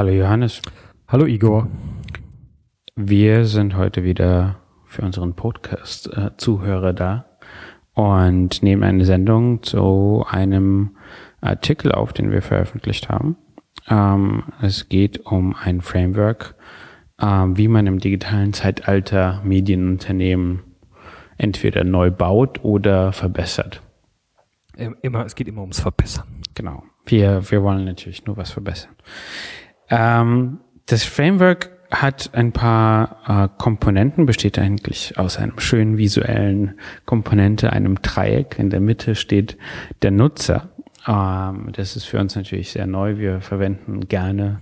Hallo Johannes. Hallo Igor. Wir sind heute wieder für unseren Podcast-Zuhörer äh, da und nehmen eine Sendung zu einem Artikel auf, den wir veröffentlicht haben. Ähm, es geht um ein Framework, äh, wie man im digitalen Zeitalter Medienunternehmen entweder neu baut oder verbessert. Immer, es geht immer ums Verbessern. Genau. Wir, wir wollen natürlich nur was verbessern. Ähm, das Framework hat ein paar äh, Komponenten, besteht eigentlich aus einem schönen visuellen Komponente, einem Dreieck. In der Mitte steht der Nutzer. Ähm, das ist für uns natürlich sehr neu. Wir verwenden gerne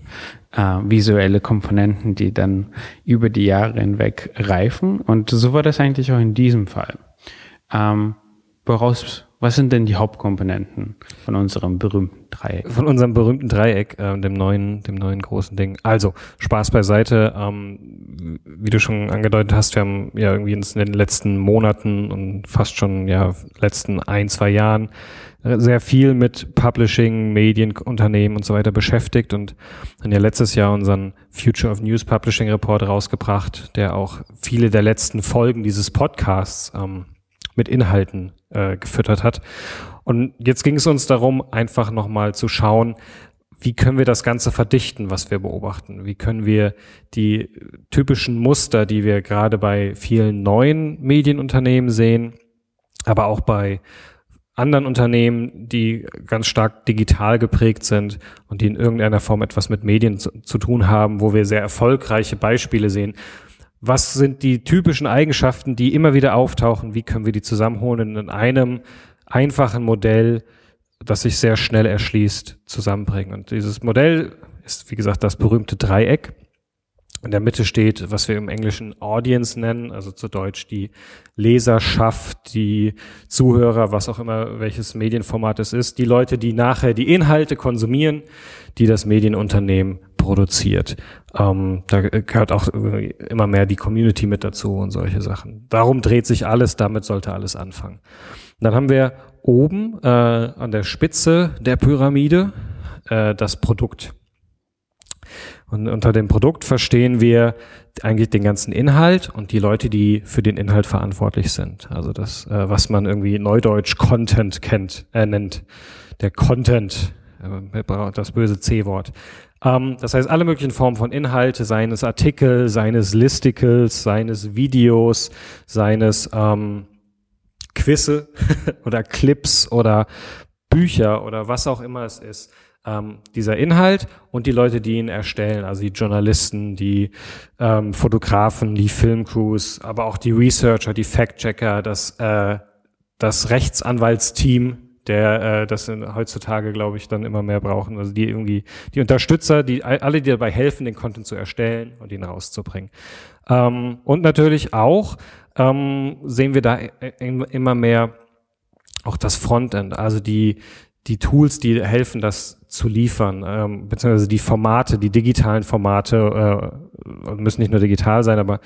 äh, visuelle Komponenten, die dann über die Jahre hinweg reifen. Und so war das eigentlich auch in diesem Fall. Ähm, woraus was sind denn die Hauptkomponenten von unserem berühmten Dreieck? Von unserem berühmten Dreieck, äh, dem neuen, dem neuen großen Ding. Also Spaß beiseite. Ähm, wie du schon angedeutet hast, wir haben ja irgendwie in den letzten Monaten und fast schon ja letzten ein zwei Jahren sehr viel mit Publishing, Medienunternehmen und so weiter beschäftigt und haben ja letztes Jahr unseren Future of News Publishing Report rausgebracht, der auch viele der letzten Folgen dieses Podcasts ähm, mit Inhalten äh, gefüttert hat. Und jetzt ging es uns darum, einfach nochmal zu schauen, wie können wir das Ganze verdichten, was wir beobachten? Wie können wir die typischen Muster, die wir gerade bei vielen neuen Medienunternehmen sehen, aber auch bei anderen Unternehmen, die ganz stark digital geprägt sind und die in irgendeiner Form etwas mit Medien zu, zu tun haben, wo wir sehr erfolgreiche Beispiele sehen, was sind die typischen Eigenschaften, die immer wieder auftauchen? Wie können wir die zusammenholen in einem einfachen Modell, das sich sehr schnell erschließt, zusammenbringen? Und dieses Modell ist, wie gesagt, das berühmte Dreieck. In der Mitte steht, was wir im Englischen Audience nennen, also zu Deutsch die Leserschaft, die Zuhörer, was auch immer, welches Medienformat es ist, die Leute, die nachher die Inhalte konsumieren, die das Medienunternehmen produziert. Ähm, da gehört auch immer mehr die Community mit dazu und solche Sachen. Darum dreht sich alles, damit sollte alles anfangen. Dann haben wir oben äh, an der Spitze der Pyramide äh, das Produkt. Und unter dem Produkt verstehen wir eigentlich den ganzen Inhalt und die Leute, die für den Inhalt verantwortlich sind. Also das, äh, was man irgendwie neudeutsch Content kennt, äh, nennt. Der Content, äh, das böse C-Wort. Ähm, das heißt, alle möglichen Formen von Inhalte, seines Artikel, seines Listicles, seines Videos, seines ähm, Quizze oder Clips oder Bücher oder was auch immer es ist. Ähm, dieser Inhalt und die Leute, die ihn erstellen, also die Journalisten, die ähm, Fotografen, die Filmcrews, aber auch die Researcher, die Fact-Checker, das, äh, das Rechtsanwaltsteam, der äh, das in, heutzutage, glaube ich, dann immer mehr brauchen. Also die irgendwie, die Unterstützer, die alle, die dabei helfen, den Content zu erstellen und ihn rauszubringen. Ähm, und natürlich auch ähm, sehen wir da immer mehr auch das Frontend, also die, die Tools, die helfen, das zu liefern, ähm, beziehungsweise die Formate, die digitalen Formate, äh, müssen nicht nur digital sein, aber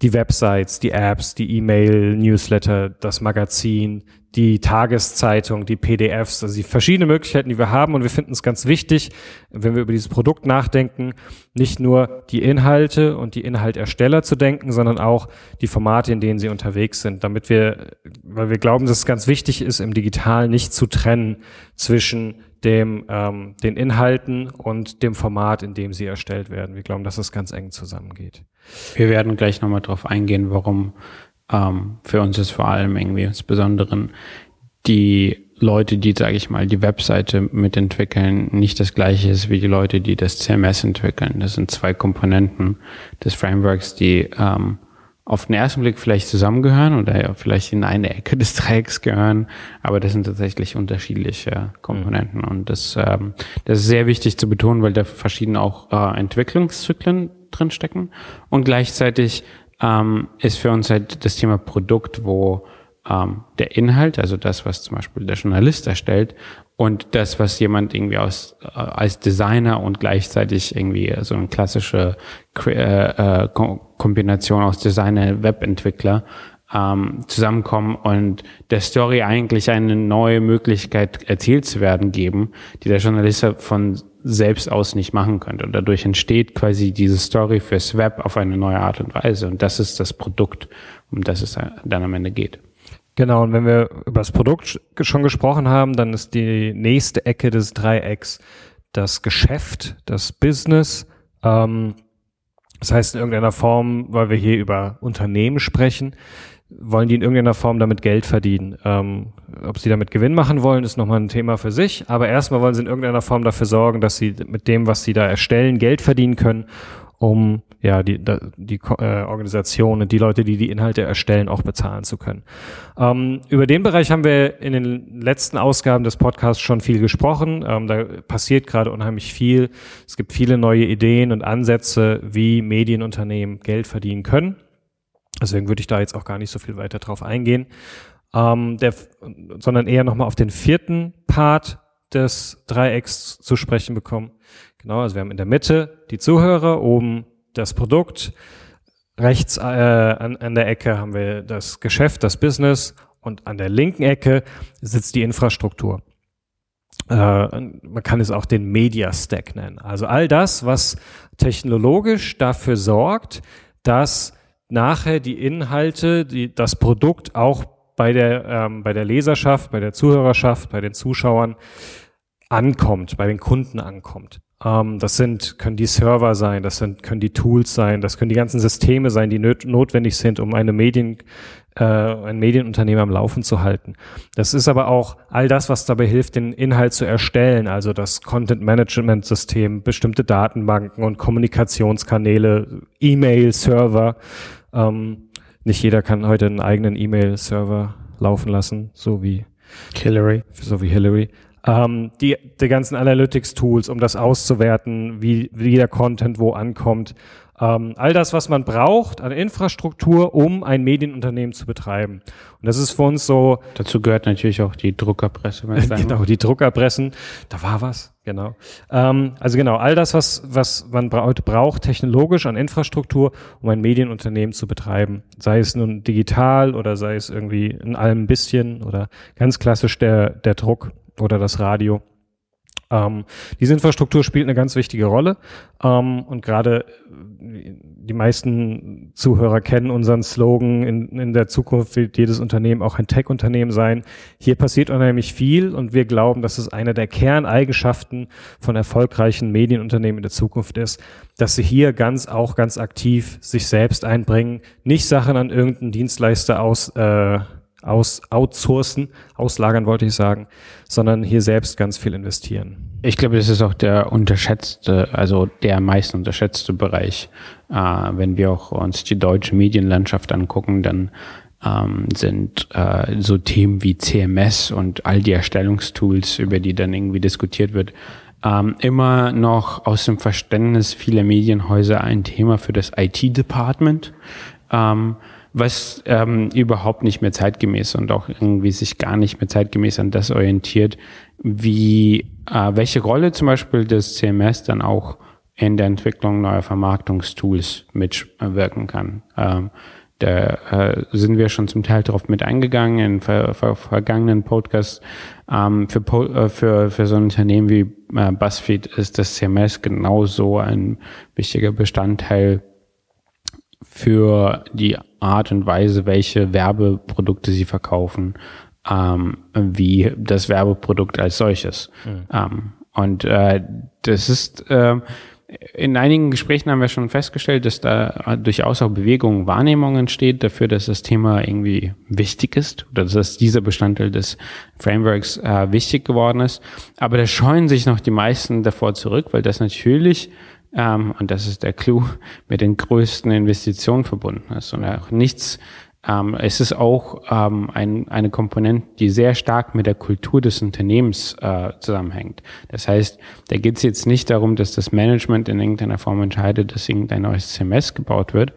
die Websites, die Apps, die E-Mail, Newsletter, das Magazin, die Tageszeitung, die PDFs, also die verschiedenen Möglichkeiten, die wir haben. Und wir finden es ganz wichtig, wenn wir über dieses Produkt nachdenken, nicht nur die Inhalte und die Inhaltersteller zu denken, sondern auch die Formate, in denen sie unterwegs sind, damit wir, weil wir glauben, dass es ganz wichtig ist, im Digital nicht zu trennen zwischen dem, ähm, den Inhalten und dem Format, in dem sie erstellt werden. Wir glauben, dass es ganz eng zusammengeht. Wir werden gleich nochmal drauf eingehen, warum ähm, für uns ist vor allem irgendwie insbesondere die Leute, die, sage ich mal, die Webseite mitentwickeln, nicht das gleiche ist wie die Leute, die das CMS entwickeln. Das sind zwei Komponenten des Frameworks, die ähm, auf den ersten Blick vielleicht zusammengehören oder ja, vielleicht in eine Ecke des Dreiecks gehören, aber das sind tatsächlich unterschiedliche Komponenten. Mhm. Und das, ähm, das ist sehr wichtig zu betonen, weil da verschiedene auch äh, Entwicklungszyklen drinstecken und gleichzeitig ähm, ist für uns halt das Thema Produkt, wo ähm, der Inhalt, also das, was zum Beispiel der Journalist erstellt und das, was jemand irgendwie aus, äh, als Designer und gleichzeitig irgendwie so eine klassische äh, äh, Kombination aus Designer, Webentwickler ähm, zusammenkommen und der Story eigentlich eine neue Möglichkeit erzählt zu werden geben, die der Journalist von selbst aus nicht machen könnte. Und dadurch entsteht quasi diese Story fürs Web auf eine neue Art und Weise. Und das ist das Produkt, um das es dann am Ende geht. Genau, und wenn wir über das Produkt schon gesprochen haben, dann ist die nächste Ecke des Dreiecks das Geschäft, das Business. Ähm, das heißt in irgendeiner Form, weil wir hier über Unternehmen sprechen, wollen die in irgendeiner Form damit Geld verdienen. Ähm, ob sie damit Gewinn machen wollen, ist nochmal ein Thema für sich. Aber erstmal wollen sie in irgendeiner Form dafür sorgen, dass sie mit dem, was sie da erstellen, Geld verdienen können, um ja die, die äh, Organisationen, die Leute, die die Inhalte erstellen, auch bezahlen zu können. Ähm, über den Bereich haben wir in den letzten Ausgaben des Podcasts schon viel gesprochen. Ähm, da passiert gerade unheimlich viel. Es gibt viele neue Ideen und Ansätze, wie Medienunternehmen Geld verdienen können. Deswegen würde ich da jetzt auch gar nicht so viel weiter drauf eingehen, ähm, der, sondern eher nochmal auf den vierten Part des Dreiecks zu sprechen bekommen. Genau, also wir haben in der Mitte die Zuhörer, oben das Produkt, rechts äh, an, an der Ecke haben wir das Geschäft, das Business und an der linken Ecke sitzt die Infrastruktur. Äh, man kann es auch den Media Stack nennen. Also all das, was technologisch dafür sorgt, dass nachher die Inhalte, die, das Produkt auch bei der, ähm, bei der Leserschaft, bei der Zuhörerschaft, bei den Zuschauern ankommt, bei den Kunden ankommt. Ähm, das sind, können die Server sein, das sind, können die Tools sein, das können die ganzen Systeme sein, die notwendig sind, um eine Medien, äh, ein Medienunternehmen am Laufen zu halten. Das ist aber auch all das, was dabei hilft, den Inhalt zu erstellen, also das Content Management System, bestimmte Datenbanken und Kommunikationskanäle, E-Mail-Server. Ähm, nicht jeder kann heute einen eigenen E-Mail-Server laufen lassen, so wie Hillary. So wie Hillary ähm, die, die ganzen Analytics-Tools, um das auszuwerten, wie, wie der Content wo ankommt. Ähm, all das, was man braucht an Infrastruktur, um ein Medienunternehmen zu betreiben. Und das ist für uns so. Dazu gehört natürlich auch die Druckerpresse. genau, die Druckerpressen. Da war was, genau. Ähm, also genau, all das, was, was man heute braucht, technologisch an Infrastruktur, um ein Medienunternehmen zu betreiben. Sei es nun digital oder sei es irgendwie in allem ein bisschen oder ganz klassisch der, der Druck oder das Radio. Ähm, diese Infrastruktur spielt eine ganz wichtige Rolle ähm, und gerade äh, die meisten Zuhörer kennen unseren Slogan, in, in der Zukunft wird jedes Unternehmen auch ein Tech-Unternehmen sein. Hier passiert unheimlich viel und wir glauben, dass es eine der Kerneigenschaften von erfolgreichen Medienunternehmen in der Zukunft ist, dass sie hier ganz auch ganz aktiv sich selbst einbringen, nicht Sachen an irgendeinen Dienstleister aus äh, aus outsourcen, auslagern wollte ich sagen, sondern hier selbst ganz viel investieren. Ich glaube, das ist auch der unterschätzte, also der am meisten unterschätzte Bereich. Äh, wenn wir auch uns die deutsche Medienlandschaft angucken, dann ähm, sind äh, so Themen wie CMS und all die Erstellungstools, über die dann irgendwie diskutiert wird, ähm, immer noch aus dem Verständnis vieler Medienhäuser ein Thema für das IT-Department. Ähm, was ähm, überhaupt nicht mehr zeitgemäß und auch irgendwie sich gar nicht mehr zeitgemäß an das orientiert, wie äh, welche Rolle zum Beispiel das CMS dann auch in der Entwicklung neuer Vermarktungstools mitwirken kann. Ähm, da äh, sind wir schon zum Teil darauf mit eingegangen in ver ver vergangenen Podcasts. Ähm, für, äh, für, für so ein Unternehmen wie äh, BuzzFeed ist das CMS genauso ein wichtiger Bestandteil für die Art und Weise, welche Werbeprodukte sie verkaufen, ähm, wie das Werbeprodukt als solches. Mhm. Ähm, und äh, das ist äh, in einigen Gesprächen haben wir schon festgestellt, dass da durchaus auch Bewegung, Wahrnehmung entsteht dafür, dass das Thema irgendwie wichtig ist oder dass dieser Bestandteil des Frameworks äh, wichtig geworden ist. Aber da scheuen sich noch die meisten davor zurück, weil das natürlich ähm, und das ist der Clou, mit den größten Investitionen verbunden ist. Und auch nichts, ähm, es ist auch ähm, ein, eine Komponente, die sehr stark mit der Kultur des Unternehmens äh, zusammenhängt. Das heißt, da geht es jetzt nicht darum, dass das Management in irgendeiner Form entscheidet, dass irgendein neues CMS gebaut wird,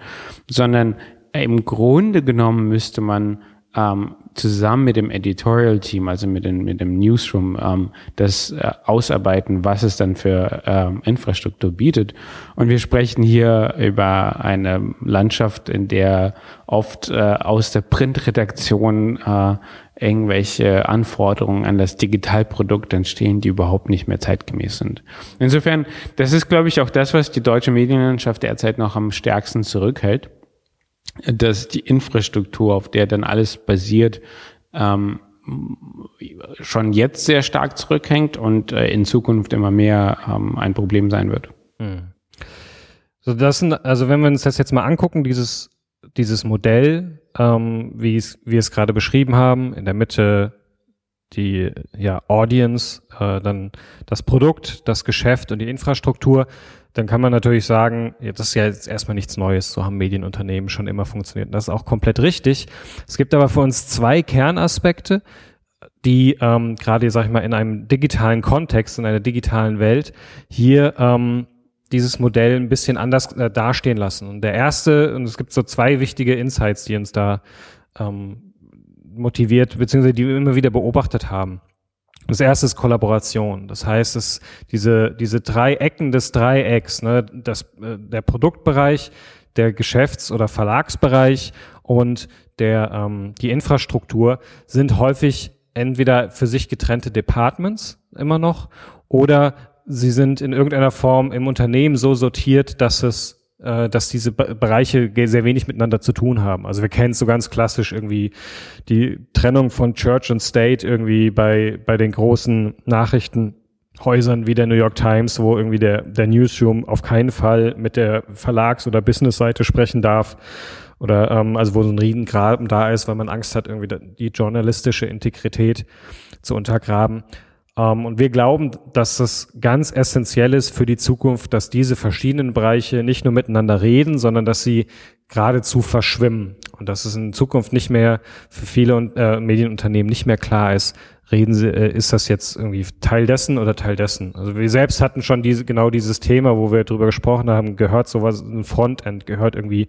sondern im Grunde genommen müsste man ähm, zusammen mit dem Editorial-Team, also mit, den, mit dem Newsroom, ähm, das äh, ausarbeiten, was es dann für ähm, Infrastruktur bietet. Und wir sprechen hier über eine Landschaft, in der oft äh, aus der Printredaktion äh, irgendwelche Anforderungen an das Digitalprodukt entstehen, die überhaupt nicht mehr zeitgemäß sind. Insofern, das ist, glaube ich, auch das, was die deutsche Medienlandschaft derzeit noch am stärksten zurückhält, dass die Infrastruktur, auf der dann alles basiert, ähm, schon jetzt sehr stark zurückhängt und äh, in Zukunft immer mehr ähm, ein Problem sein wird. Hm. So, das sind, also wenn wir uns das jetzt mal angucken, dieses, dieses Modell, ähm, wie es, wir es gerade beschrieben haben, in der Mitte die ja, Audience, äh, dann das Produkt, das Geschäft und die Infrastruktur, dann kann man natürlich sagen, ja, das ist ja jetzt erstmal nichts Neues, so haben Medienunternehmen schon immer funktioniert. das ist auch komplett richtig. Es gibt aber für uns zwei Kernaspekte, die ähm, gerade, sag ich mal, in einem digitalen Kontext, in einer digitalen Welt hier ähm, dieses Modell ein bisschen anders äh, dastehen lassen. Und der erste, und es gibt so zwei wichtige Insights, die uns da ähm, motiviert, beziehungsweise die wir immer wieder beobachtet haben. Das erste ist Kollaboration. Das heißt, es diese diese drei Ecken des Dreiecks, ne, das äh, der Produktbereich, der Geschäfts- oder Verlagsbereich und der ähm, die Infrastruktur sind häufig entweder für sich getrennte Departments immer noch oder sie sind in irgendeiner Form im Unternehmen so sortiert, dass es dass diese Bereiche sehr wenig miteinander zu tun haben. Also wir kennen so ganz klassisch irgendwie die Trennung von Church und State irgendwie bei, bei den großen Nachrichtenhäusern wie der New York Times, wo irgendwie der, der Newsroom auf keinen Fall mit der Verlags- oder Businessseite sprechen darf. Oder ähm, also wo so ein Riesengraben da ist, weil man Angst hat, irgendwie die journalistische Integrität zu untergraben. Ähm, und wir glauben, dass es ganz essentiell ist für die Zukunft, dass diese verschiedenen Bereiche nicht nur miteinander reden, sondern dass sie geradezu verschwimmen. Und dass es in Zukunft nicht mehr für viele äh, Medienunternehmen nicht mehr klar ist, reden sie, äh, ist das jetzt irgendwie Teil dessen oder Teil dessen? Also wir selbst hatten schon diese, genau dieses Thema, wo wir drüber gesprochen haben, gehört sowas, ein Frontend, gehört irgendwie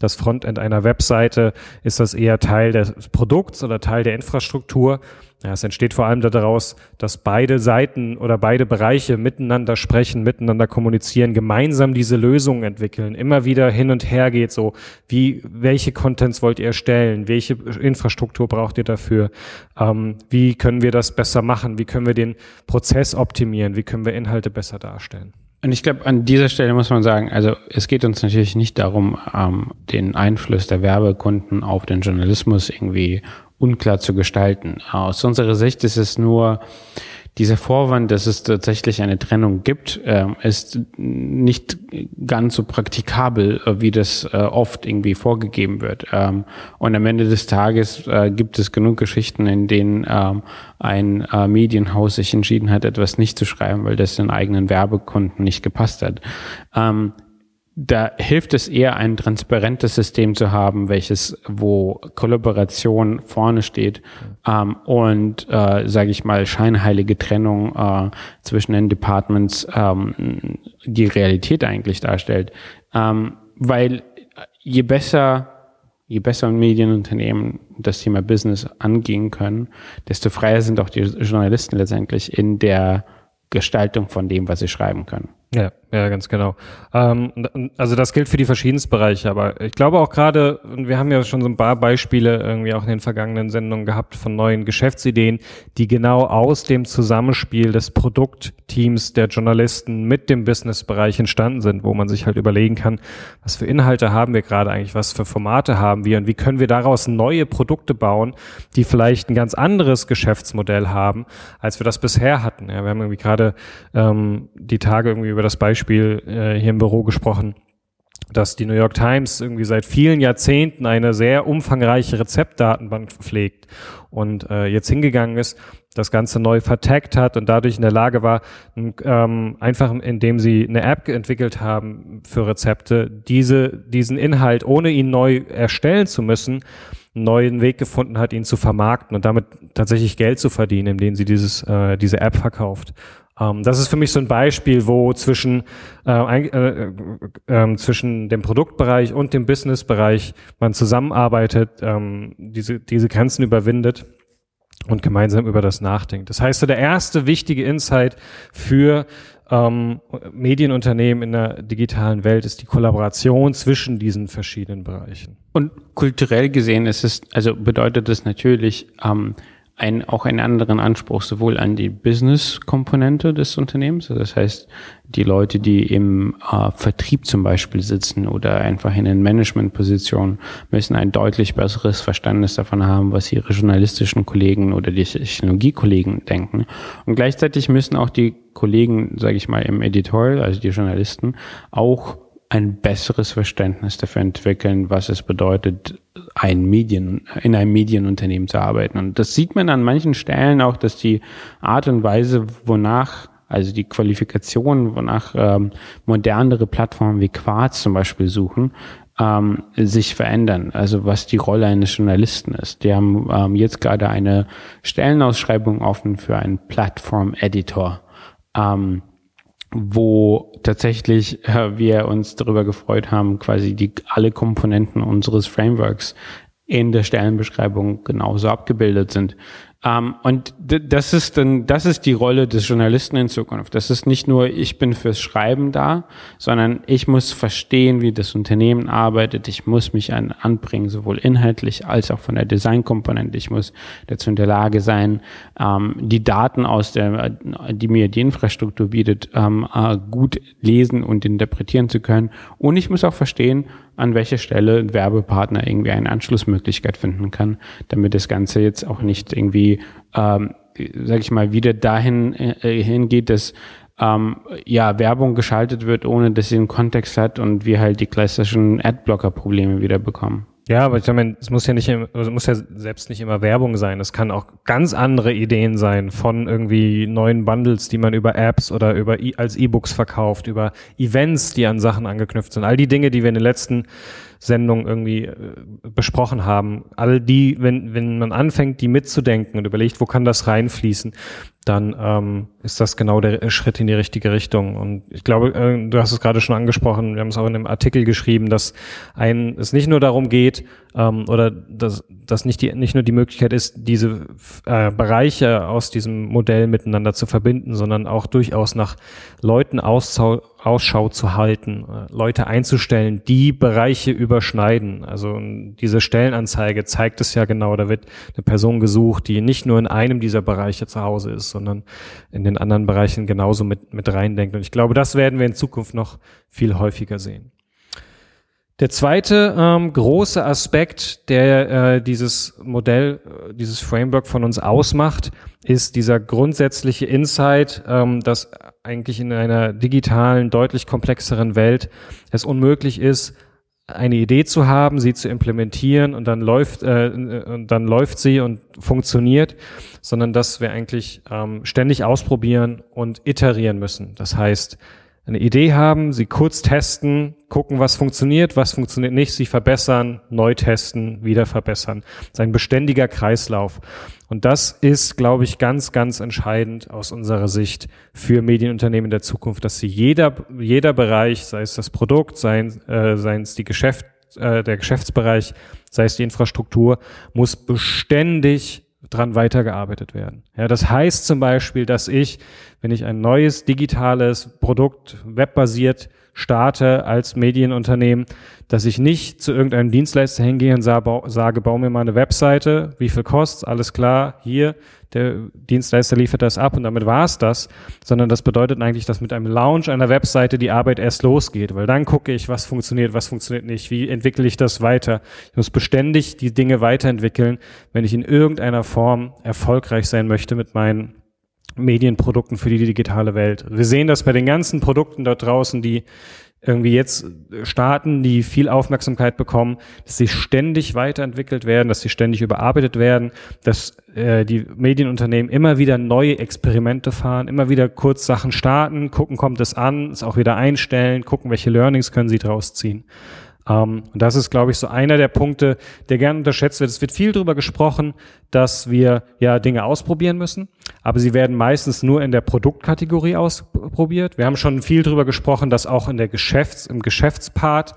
das Frontend einer Webseite, ist das eher Teil des Produkts oder Teil der Infrastruktur? Ja, es entsteht vor allem daraus, dass beide Seiten oder beide Bereiche miteinander sprechen, miteinander kommunizieren, gemeinsam diese Lösungen entwickeln, immer wieder hin und her geht so, wie, welche Contents wollt ihr erstellen, welche Infrastruktur braucht ihr dafür, ähm, wie können wir das besser machen, wie können wir den Prozess optimieren, wie können wir Inhalte besser darstellen. Und ich glaube, an dieser Stelle muss man sagen, also es geht uns natürlich nicht darum, ähm, den Einfluss der Werbekunden auf den Journalismus irgendwie unklar zu gestalten. Aus unserer Sicht ist es nur dieser Vorwand, dass es tatsächlich eine Trennung gibt, äh, ist nicht ganz so praktikabel, äh, wie das äh, oft irgendwie vorgegeben wird. Ähm, und am Ende des Tages äh, gibt es genug Geschichten, in denen ähm, ein Medienhaus sich entschieden hat, etwas nicht zu schreiben, weil das den eigenen Werbekunden nicht gepasst hat. Da hilft es eher, ein transparentes System zu haben, welches, wo Kollaboration vorne steht ähm, und, äh, sage ich mal, scheinheilige Trennung äh, zwischen den Departments ähm, die Realität eigentlich darstellt. Ähm, weil je besser je besser Medienunternehmen das Thema Business angehen können, desto freier sind auch die Journalisten letztendlich in der Gestaltung von dem, was sie schreiben können. Ja, ja, ganz genau. Ähm, also das gilt für die verschiedensten Bereiche, aber ich glaube auch gerade, wir haben ja schon so ein paar Beispiele irgendwie auch in den vergangenen Sendungen gehabt von neuen Geschäftsideen, die genau aus dem Zusammenspiel des Produktteams der Journalisten mit dem Businessbereich entstanden sind, wo man sich halt überlegen kann, was für Inhalte haben wir gerade eigentlich, was für Formate haben wir und wie können wir daraus neue Produkte bauen, die vielleicht ein ganz anderes Geschäftsmodell haben, als wir das bisher hatten. Ja, wir haben irgendwie gerade ähm, die Tage irgendwie über über das Beispiel äh, hier im Büro gesprochen, dass die New York Times irgendwie seit vielen Jahrzehnten eine sehr umfangreiche Rezeptdatenbank pflegt und äh, jetzt hingegangen ist, das Ganze neu vertagt hat und dadurch in der Lage war, ähm, einfach indem sie eine App entwickelt haben für Rezepte, diese, diesen Inhalt, ohne ihn neu erstellen zu müssen, einen neuen Weg gefunden hat, ihn zu vermarkten und damit tatsächlich Geld zu verdienen, indem sie dieses, äh, diese App verkauft. Ähm, das ist für mich so ein Beispiel, wo zwischen, äh, äh, äh, zwischen dem Produktbereich und dem Businessbereich man zusammenarbeitet, ähm, diese, diese Grenzen überwindet und gemeinsam über das nachdenkt. Das heißt, so der erste wichtige Insight für ähm, Medienunternehmen in der digitalen Welt ist die Kollaboration zwischen diesen verschiedenen Bereichen. Und kulturell gesehen ist es, also bedeutet es natürlich, ähm, ein, auch einen anderen Anspruch sowohl an die Business-Komponente des Unternehmens, also das heißt, die Leute, die im äh, Vertrieb zum Beispiel sitzen oder einfach in den Management-Positionen, müssen ein deutlich besseres Verständnis davon haben, was ihre journalistischen Kollegen oder die Technologiekollegen denken. Und gleichzeitig müssen auch die Kollegen, sage ich mal, im Editorial, also die Journalisten, auch ein besseres Verständnis dafür entwickeln, was es bedeutet, ein Medien, in einem Medienunternehmen zu arbeiten. Und das sieht man an manchen Stellen auch, dass die Art und Weise, wonach, also die Qualifikation, wonach ähm, modernere Plattformen wie Quartz zum Beispiel suchen, ähm, sich verändern. Also was die Rolle eines Journalisten ist. Die haben ähm, jetzt gerade eine Stellenausschreibung offen für einen Plattform-Editor. Ähm, wo tatsächlich äh, wir uns darüber gefreut haben, quasi die alle Komponenten unseres Frameworks in der Stellenbeschreibung genauso abgebildet sind. Ähm, und das ist dann, das ist die Rolle des Journalisten in Zukunft. Das ist nicht nur, ich bin fürs Schreiben da, sondern ich muss verstehen, wie das Unternehmen arbeitet. Ich muss mich an, anbringen, sowohl inhaltlich als auch von der Designkomponente. Ich muss dazu in der Lage sein, ähm, die Daten aus der, die mir die Infrastruktur bietet, ähm, äh, gut lesen und interpretieren zu können. Und ich muss auch verstehen, an welcher Stelle ein Werbepartner irgendwie eine Anschlussmöglichkeit finden kann, damit das Ganze jetzt auch nicht irgendwie, ähm, sag ich mal, wieder dahin äh, hingeht, dass ähm, ja Werbung geschaltet wird, ohne dass sie einen Kontext hat und wir halt die klassischen Adblocker-Probleme wieder bekommen. Ja, aber ich meine, es muss ja nicht, es muss ja selbst nicht immer Werbung sein. Es kann auch ganz andere Ideen sein von irgendwie neuen Bundles, die man über Apps oder über e als E-Books verkauft, über Events, die an Sachen angeknüpft sind. All die Dinge, die wir in den letzten Sendungen irgendwie äh, besprochen haben. All die, wenn, wenn man anfängt, die mitzudenken und überlegt, wo kann das reinfließen, dann ähm, ist das genau der Schritt in die richtige Richtung. Und ich glaube, äh, du hast es gerade schon angesprochen, wir haben es auch in einem Artikel geschrieben, dass ein, es nicht nur darum geht, ähm, oder dass, dass nicht, die, nicht nur die Möglichkeit ist, diese äh, Bereiche aus diesem Modell miteinander zu verbinden, sondern auch durchaus nach Leuten Auszau Ausschau zu halten, äh, Leute einzustellen, die Bereiche überschneiden. Also diese Stellenanzeige zeigt es ja genau, da wird eine Person gesucht, die nicht nur in einem dieser Bereiche zu Hause ist, sondern in den anderen Bereichen genauso mit, mit reindenkt. Und ich glaube, das werden wir in Zukunft noch viel häufiger sehen. Der zweite ähm, große Aspekt, der äh, dieses Modell, äh, dieses Framework von uns ausmacht, ist dieser grundsätzliche Insight, ähm, dass eigentlich in einer digitalen, deutlich komplexeren Welt es unmöglich ist, eine Idee zu haben, sie zu implementieren und dann läuft, äh, und dann läuft sie und funktioniert, sondern dass wir eigentlich ähm, ständig ausprobieren und iterieren müssen. Das heißt, eine Idee haben, sie kurz testen, gucken, was funktioniert, was funktioniert nicht, sie verbessern, neu testen, wieder verbessern. Das ist ein beständiger Kreislauf. Und das ist, glaube ich, ganz, ganz entscheidend aus unserer Sicht für Medienunternehmen der Zukunft, dass sie jeder, jeder Bereich, sei es das Produkt, sei, äh, sei es die Geschäft, äh, der Geschäftsbereich, sei es die Infrastruktur, muss beständig dran weitergearbeitet werden. Ja, das heißt zum Beispiel, dass ich, wenn ich ein neues digitales Produkt webbasiert starte als Medienunternehmen, dass ich nicht zu irgendeinem Dienstleister hingehe und sage, bau mir mal eine Webseite, wie viel kostet, alles klar, hier, der Dienstleister liefert das ab und damit war es das, sondern das bedeutet eigentlich, dass mit einem Launch einer Webseite die Arbeit erst losgeht, weil dann gucke ich, was funktioniert, was funktioniert nicht, wie entwickle ich das weiter. Ich muss beständig die Dinge weiterentwickeln, wenn ich in irgendeiner Form erfolgreich sein möchte mit meinen Medienprodukten für die digitale Welt. Wir sehen das bei den ganzen Produkten dort draußen, die irgendwie jetzt starten, die viel Aufmerksamkeit bekommen, dass sie ständig weiterentwickelt werden, dass sie ständig überarbeitet werden, dass äh, die Medienunternehmen immer wieder neue Experimente fahren, immer wieder kurz Sachen starten, gucken, kommt es an, es auch wieder einstellen, gucken, welche Learnings können sie draus ziehen. Ähm, und das ist, glaube ich, so einer der Punkte, der gern unterschätzt wird. Es wird viel darüber gesprochen, dass wir ja Dinge ausprobieren müssen, aber sie werden meistens nur in der Produktkategorie ausprobiert. Wir haben schon viel darüber gesprochen, dass auch in der Geschäfts-, im Geschäftspart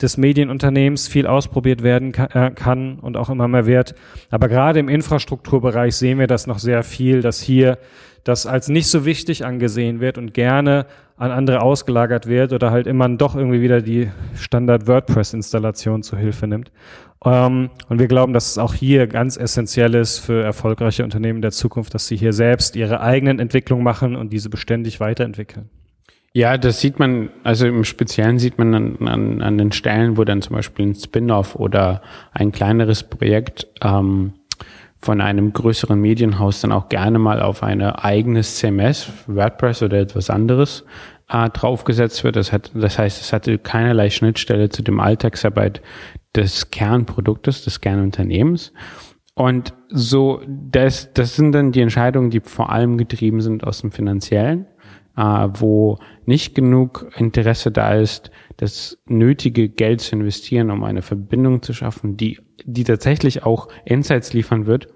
des Medienunternehmens viel ausprobiert werden äh, kann und auch immer mehr wird. Aber gerade im Infrastrukturbereich sehen wir das noch sehr viel, dass hier das als nicht so wichtig angesehen wird und gerne an andere ausgelagert wird oder halt immer doch irgendwie wieder die Standard WordPress-Installation zu Hilfe nimmt. Ähm, und wir glauben, dass es auch hier ganz essentiell ist für erfolgreiche Unternehmen der Zukunft, dass sie hier selbst ihre eigenen Entwicklungen machen und diese beständig weiterentwickeln. Ja, das sieht man, also im Speziellen sieht man an, an, an den Stellen, wo dann zum Beispiel ein Spin-off oder ein kleineres Projekt ähm, von einem größeren Medienhaus dann auch gerne mal auf eine eigenes CMS, WordPress oder etwas anderes äh, draufgesetzt wird. Das, hat, das heißt, es hatte keinerlei Schnittstelle zu dem Alltagsarbeit des Kernproduktes, des Kernunternehmens. Und so, das, das sind dann die Entscheidungen, die vor allem getrieben sind aus dem Finanziellen, äh, wo nicht genug Interesse da ist, das nötige Geld zu investieren, um eine Verbindung zu schaffen, die, die tatsächlich auch Insights liefern wird,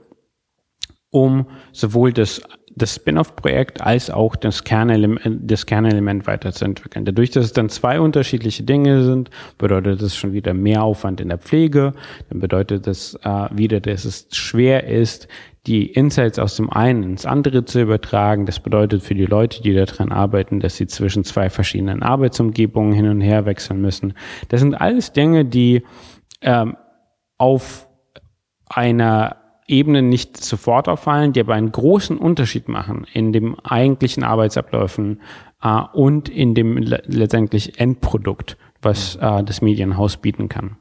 um sowohl das das Spin-off-Projekt als auch das Kernelement, das Kernelement weiterzuentwickeln. Dadurch, dass es dann zwei unterschiedliche Dinge sind, bedeutet das schon wieder mehr Aufwand in der Pflege. Dann bedeutet das äh, wieder, dass es schwer ist, die Insights aus dem einen ins andere zu übertragen. Das bedeutet für die Leute, die daran arbeiten, dass sie zwischen zwei verschiedenen Arbeitsumgebungen hin und her wechseln müssen. Das sind alles Dinge, die ähm, auf einer Ebenen nicht sofort auffallen, die aber einen großen Unterschied machen in dem eigentlichen Arbeitsabläufen äh, und in dem le letztendlich Endprodukt, was äh, das Medienhaus bieten kann.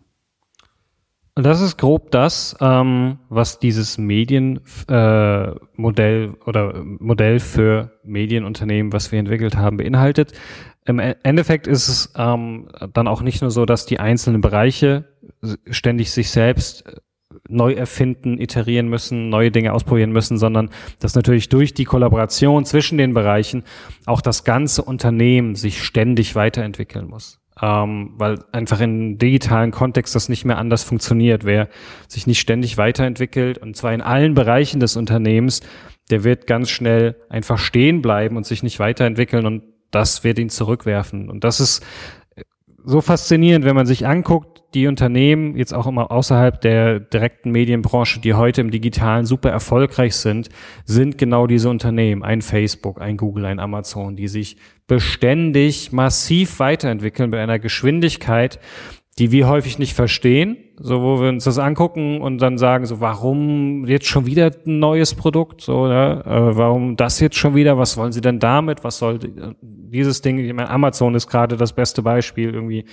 Das ist grob das, ähm, was dieses Medienmodell äh, oder Modell für Medienunternehmen, was wir entwickelt haben, beinhaltet. Im e-, Endeffekt ist es ähm, dann auch nicht nur so, dass die einzelnen Bereiche ständig sich selbst neu erfinden, iterieren müssen, neue Dinge ausprobieren müssen, sondern dass natürlich durch die Kollaboration zwischen den Bereichen auch das ganze Unternehmen sich ständig weiterentwickeln muss. Ähm, weil einfach im digitalen Kontext das nicht mehr anders funktioniert. Wer sich nicht ständig weiterentwickelt, und zwar in allen Bereichen des Unternehmens, der wird ganz schnell einfach stehen bleiben und sich nicht weiterentwickeln und das wird ihn zurückwerfen. Und das ist so faszinierend, wenn man sich anguckt, die Unternehmen, jetzt auch immer außerhalb der direkten Medienbranche, die heute im Digitalen super erfolgreich sind, sind genau diese Unternehmen, ein Facebook, ein Google, ein Amazon, die sich beständig massiv weiterentwickeln bei einer Geschwindigkeit, die wir häufig nicht verstehen, so wo wir uns das angucken und dann sagen so, warum jetzt schon wieder ein neues Produkt, so, ne? äh, warum das jetzt schon wieder, was wollen Sie denn damit, was soll dieses Ding, ich meine, Amazon ist gerade das beste Beispiel irgendwie,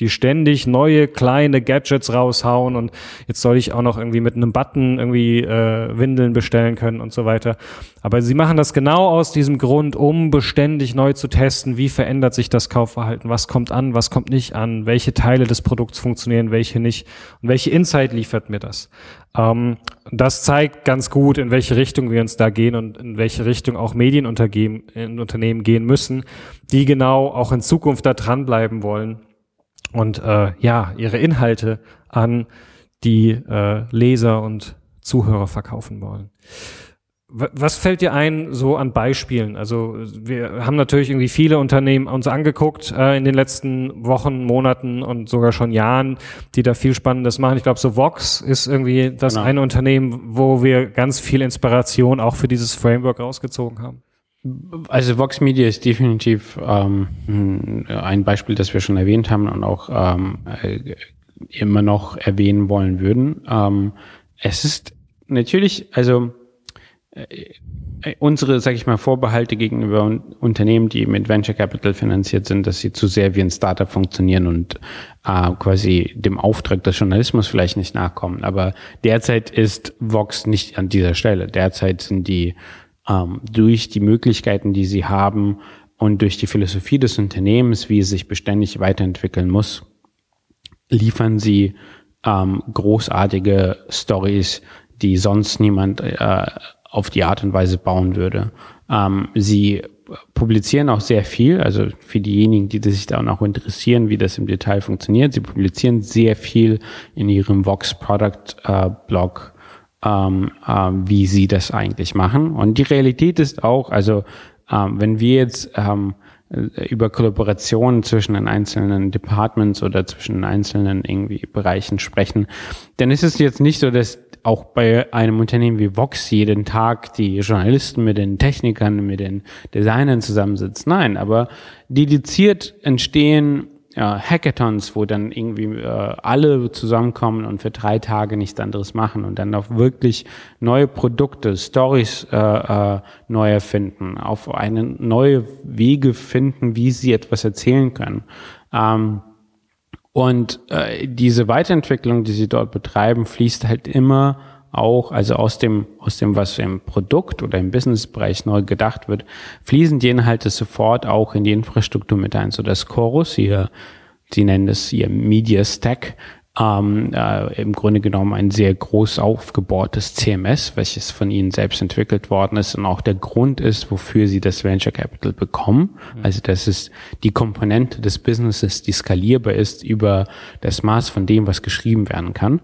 die ständig neue kleine Gadgets raushauen und jetzt soll ich auch noch irgendwie mit einem Button irgendwie äh, Windeln bestellen können und so weiter. Aber sie machen das genau aus diesem Grund, um beständig neu zu testen, wie verändert sich das Kaufverhalten, was kommt an, was kommt nicht an, welche Teile des Produkts funktionieren, welche nicht und welche Insight liefert mir das. Ähm, das zeigt ganz gut, in welche Richtung wir uns da gehen und in welche Richtung auch Medienunternehmen gehen müssen, die genau auch in Zukunft da dranbleiben wollen und äh, ja, ihre Inhalte an die äh, Leser und Zuhörer verkaufen wollen. Was fällt dir ein so an Beispielen? Also wir haben natürlich irgendwie viele Unternehmen uns angeguckt äh, in den letzten Wochen, Monaten und sogar schon Jahren, die da viel Spannendes machen. Ich glaube, so Vox ist irgendwie das genau. eine Unternehmen, wo wir ganz viel Inspiration auch für dieses Framework rausgezogen haben. Also Vox Media ist definitiv ähm, ein Beispiel, das wir schon erwähnt haben und auch ähm, äh, immer noch erwähnen wollen würden. Ähm, es ist natürlich, also äh, unsere, sag ich mal, Vorbehalte gegenüber un Unternehmen, die mit Venture Capital finanziert sind, dass sie zu sehr wie ein Startup funktionieren und äh, quasi dem Auftrag des Journalismus vielleicht nicht nachkommen. Aber derzeit ist Vox nicht an dieser Stelle. Derzeit sind die ähm, durch die Möglichkeiten, die sie haben und durch die Philosophie des Unternehmens, wie es sich beständig weiterentwickeln muss, liefern sie ähm, großartige Stories, die sonst niemand äh, auf die Art und Weise bauen würde. Ähm, sie publizieren auch sehr viel, also für diejenigen, die sich da auch interessieren, wie das im Detail funktioniert. Sie publizieren sehr viel in ihrem Vox Product äh, Blog ähm, ähm, wie sie das eigentlich machen. Und die Realität ist auch, also ähm, wenn wir jetzt ähm, äh, über Kollaborationen zwischen den einzelnen Departments oder zwischen den einzelnen irgendwie Bereichen sprechen, dann ist es jetzt nicht so, dass auch bei einem Unternehmen wie Vox jeden Tag die Journalisten mit den Technikern, mit den Designern zusammensitzen. Nein, aber dediziert entstehen ja, Hackathons, wo dann irgendwie äh, alle zusammenkommen und für drei Tage nichts anderes machen und dann auch wirklich neue Produkte, Stories äh, äh, neu erfinden, auf eine neue Wege finden, wie sie etwas erzählen können. Ähm, und äh, diese Weiterentwicklung, die sie dort betreiben, fließt halt immer auch, also aus dem, aus dem, was im Produkt oder im Businessbereich neu gedacht wird, fließen die Inhalte sofort auch in die Infrastruktur mit ein, so dass Chorus hier, sie nennen es hier Media Stack, ähm, äh, im Grunde genommen ein sehr groß aufgebohrtes CMS, welches von ihnen selbst entwickelt worden ist und auch der Grund ist, wofür sie das Venture Capital bekommen. Mhm. Also das ist die Komponente des Businesses, die skalierbar ist über das Maß von dem, was geschrieben werden kann,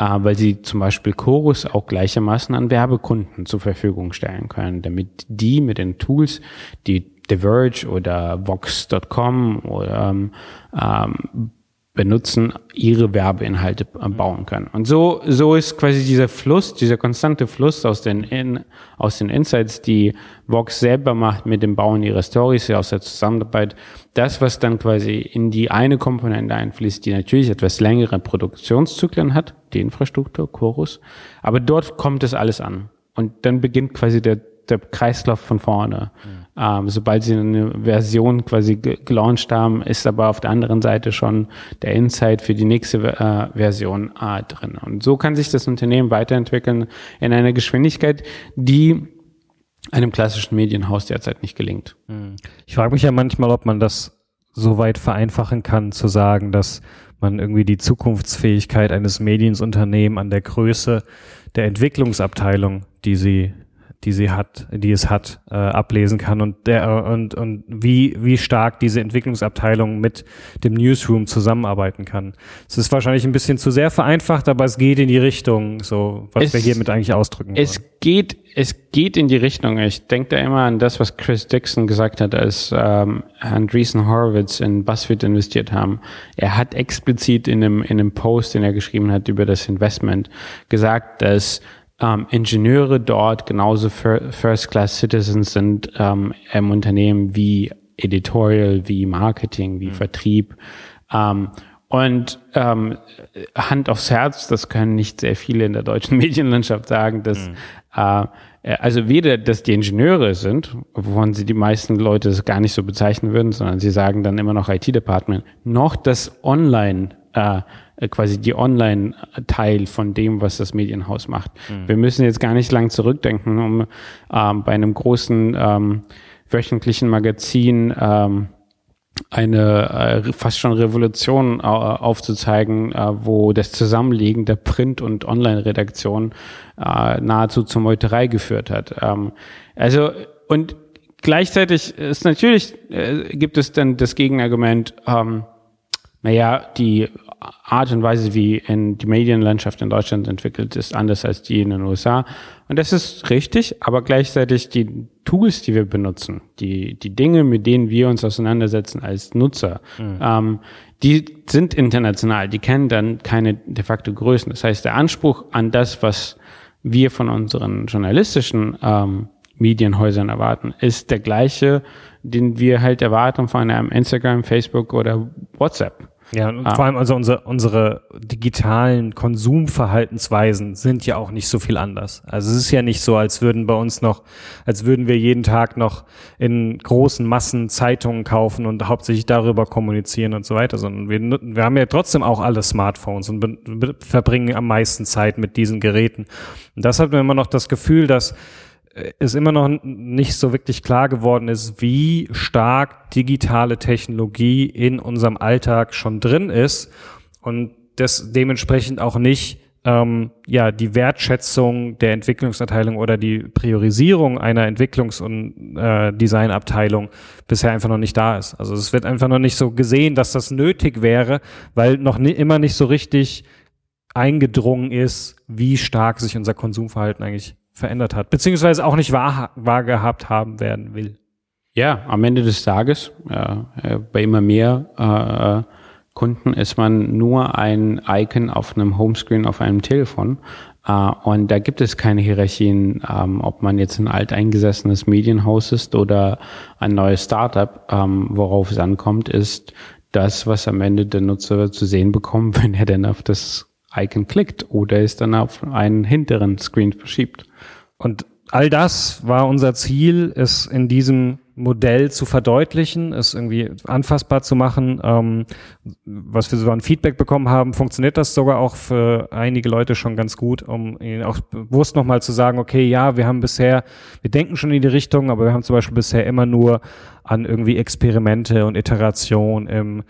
weil sie zum Beispiel Chorus auch gleichermaßen an Werbekunden zur Verfügung stellen können, damit die mit den Tools, die The Verge oder Vox.com oder ähm, ähm, benutzen, ihre Werbeinhalte bauen können. Und so, so ist quasi dieser Fluss, dieser konstante Fluss aus den, in, aus den Insights, die Vox selber macht mit dem Bauen ihrer Stories, aus der Zusammenarbeit, das, was dann quasi in die eine Komponente einfließt, die natürlich etwas längere Produktionszyklen hat, die Infrastruktur, Chorus, aber dort kommt es alles an. Und dann beginnt quasi der, der Kreislauf von vorne. Mhm. Ähm, sobald sie eine Version quasi gelauncht haben, ist aber auf der anderen Seite schon der Insight für die nächste äh, Version äh, drin. Und so kann sich das Unternehmen weiterentwickeln in einer Geschwindigkeit, die einem klassischen Medienhaus derzeit nicht gelingt. Hm. Ich frage mich ja manchmal, ob man das so weit vereinfachen kann, zu sagen, dass man irgendwie die Zukunftsfähigkeit eines Mediensunternehmens an der Größe der Entwicklungsabteilung, die sie die sie hat, die es hat, äh, ablesen kann und der und und wie wie stark diese Entwicklungsabteilung mit dem Newsroom zusammenarbeiten kann. Es ist wahrscheinlich ein bisschen zu sehr vereinfacht, aber es geht in die Richtung, so was es, wir hiermit eigentlich ausdrücken wollen. Es geht es geht in die Richtung. Ich denke da immer an das, was Chris Dixon gesagt hat, als ähm, Andreessen Horowitz in BuzzFeed investiert haben. Er hat explizit in einem in einem Post, den er geschrieben hat über das Investment, gesagt, dass ähm, Ingenieure dort genauso First-Class-Citizens sind ähm, im Unternehmen wie Editorial, wie Marketing, wie mhm. Vertrieb. Ähm, und ähm, Hand aufs Herz, das können nicht sehr viele in der deutschen Medienlandschaft sagen, dass mhm. äh, also weder, dass die Ingenieure sind, wovon sie die meisten Leute gar nicht so bezeichnen würden, sondern sie sagen dann immer noch IT-Department, noch das Online äh, äh, quasi die Online-Teil von dem, was das Medienhaus macht. Mhm. Wir müssen jetzt gar nicht lang zurückdenken, um ähm, bei einem großen ähm, wöchentlichen Magazin ähm, eine äh, fast schon Revolution äh, aufzuzeigen, äh, wo das Zusammenlegen der Print- und Online-Redaktion äh, nahezu zur Meuterei geführt hat. Ähm, also und gleichzeitig ist natürlich äh, gibt es dann das Gegenargument. Ähm, naja, die Art und Weise, wie in die Medienlandschaft in Deutschland entwickelt, ist anders als die in den USA. Und das ist richtig, aber gleichzeitig die Tools, die wir benutzen, die, die Dinge, mit denen wir uns auseinandersetzen als Nutzer, mhm. ähm, die sind international, die kennen dann keine de facto Größen. Das heißt, der Anspruch an das, was wir von unseren journalistischen ähm, Medienhäusern erwarten, ist der gleiche, den wir halt erwarten von einem Instagram, Facebook oder WhatsApp. Ja, und ah. vor allem also unsere, unsere digitalen Konsumverhaltensweisen sind ja auch nicht so viel anders. Also es ist ja nicht so, als würden bei uns noch, als würden wir jeden Tag noch in großen Massen Zeitungen kaufen und hauptsächlich darüber kommunizieren und so weiter, sondern wir, wir haben ja trotzdem auch alle Smartphones und verbringen am meisten Zeit mit diesen Geräten. Und das hat mir immer noch das Gefühl, dass es immer noch nicht so wirklich klar geworden ist, wie stark digitale Technologie in unserem Alltag schon drin ist und das dementsprechend auch nicht ähm, ja die Wertschätzung der Entwicklungsabteilung oder die Priorisierung einer Entwicklungs- und äh, Designabteilung bisher einfach noch nicht da ist. Also es wird einfach noch nicht so gesehen, dass das nötig wäre, weil noch nie, immer nicht so richtig eingedrungen ist, wie stark sich unser Konsumverhalten eigentlich verändert hat, beziehungsweise auch nicht wahr, wahr gehabt haben werden will. Ja, am Ende des Tages, äh, bei immer mehr äh, Kunden ist man nur ein Icon auf einem Homescreen auf einem Telefon. Uh, und da gibt es keine Hierarchien, ähm, ob man jetzt ein alteingesessenes Medienhaus ist oder ein neues Startup. Ähm, worauf es ankommt, ist das, was am Ende der Nutzer zu sehen bekommt, wenn er dann auf das Icon klickt oder es dann auf einen hinteren Screen verschiebt. Und all das war unser Ziel, es in diesem Modell zu verdeutlichen, es irgendwie anfassbar zu machen. Ähm, was wir so an Feedback bekommen haben, funktioniert das sogar auch für einige Leute schon ganz gut, um ihnen auch bewusst nochmal zu sagen, okay, ja, wir haben bisher, wir denken schon in die Richtung, aber wir haben zum Beispiel bisher immer nur an irgendwie Experimente und Iteration im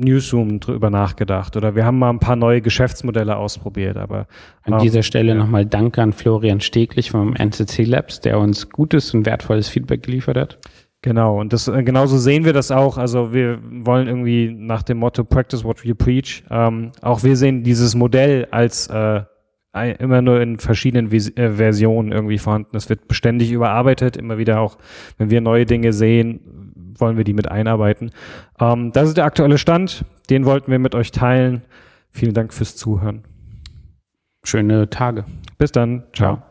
Newsroom drüber nachgedacht oder wir haben mal ein paar neue Geschäftsmodelle ausprobiert. Aber an ähm, dieser Stelle ja. nochmal Danke an Florian Steglich vom NCC Labs, der uns gutes und wertvolles Feedback geliefert hat. Genau, und das äh, genauso sehen wir das auch. Also wir wollen irgendwie nach dem Motto Practice what you preach. Ähm, auch wir sehen dieses Modell als äh, immer nur in verschiedenen Vis äh, Versionen irgendwie vorhanden. Es wird beständig überarbeitet, immer wieder auch, wenn wir neue Dinge sehen, wollen wir die mit einarbeiten. Ähm, das ist der aktuelle Stand. Den wollten wir mit euch teilen. Vielen Dank fürs Zuhören. Schöne Tage. Bis dann. Ciao. Ja.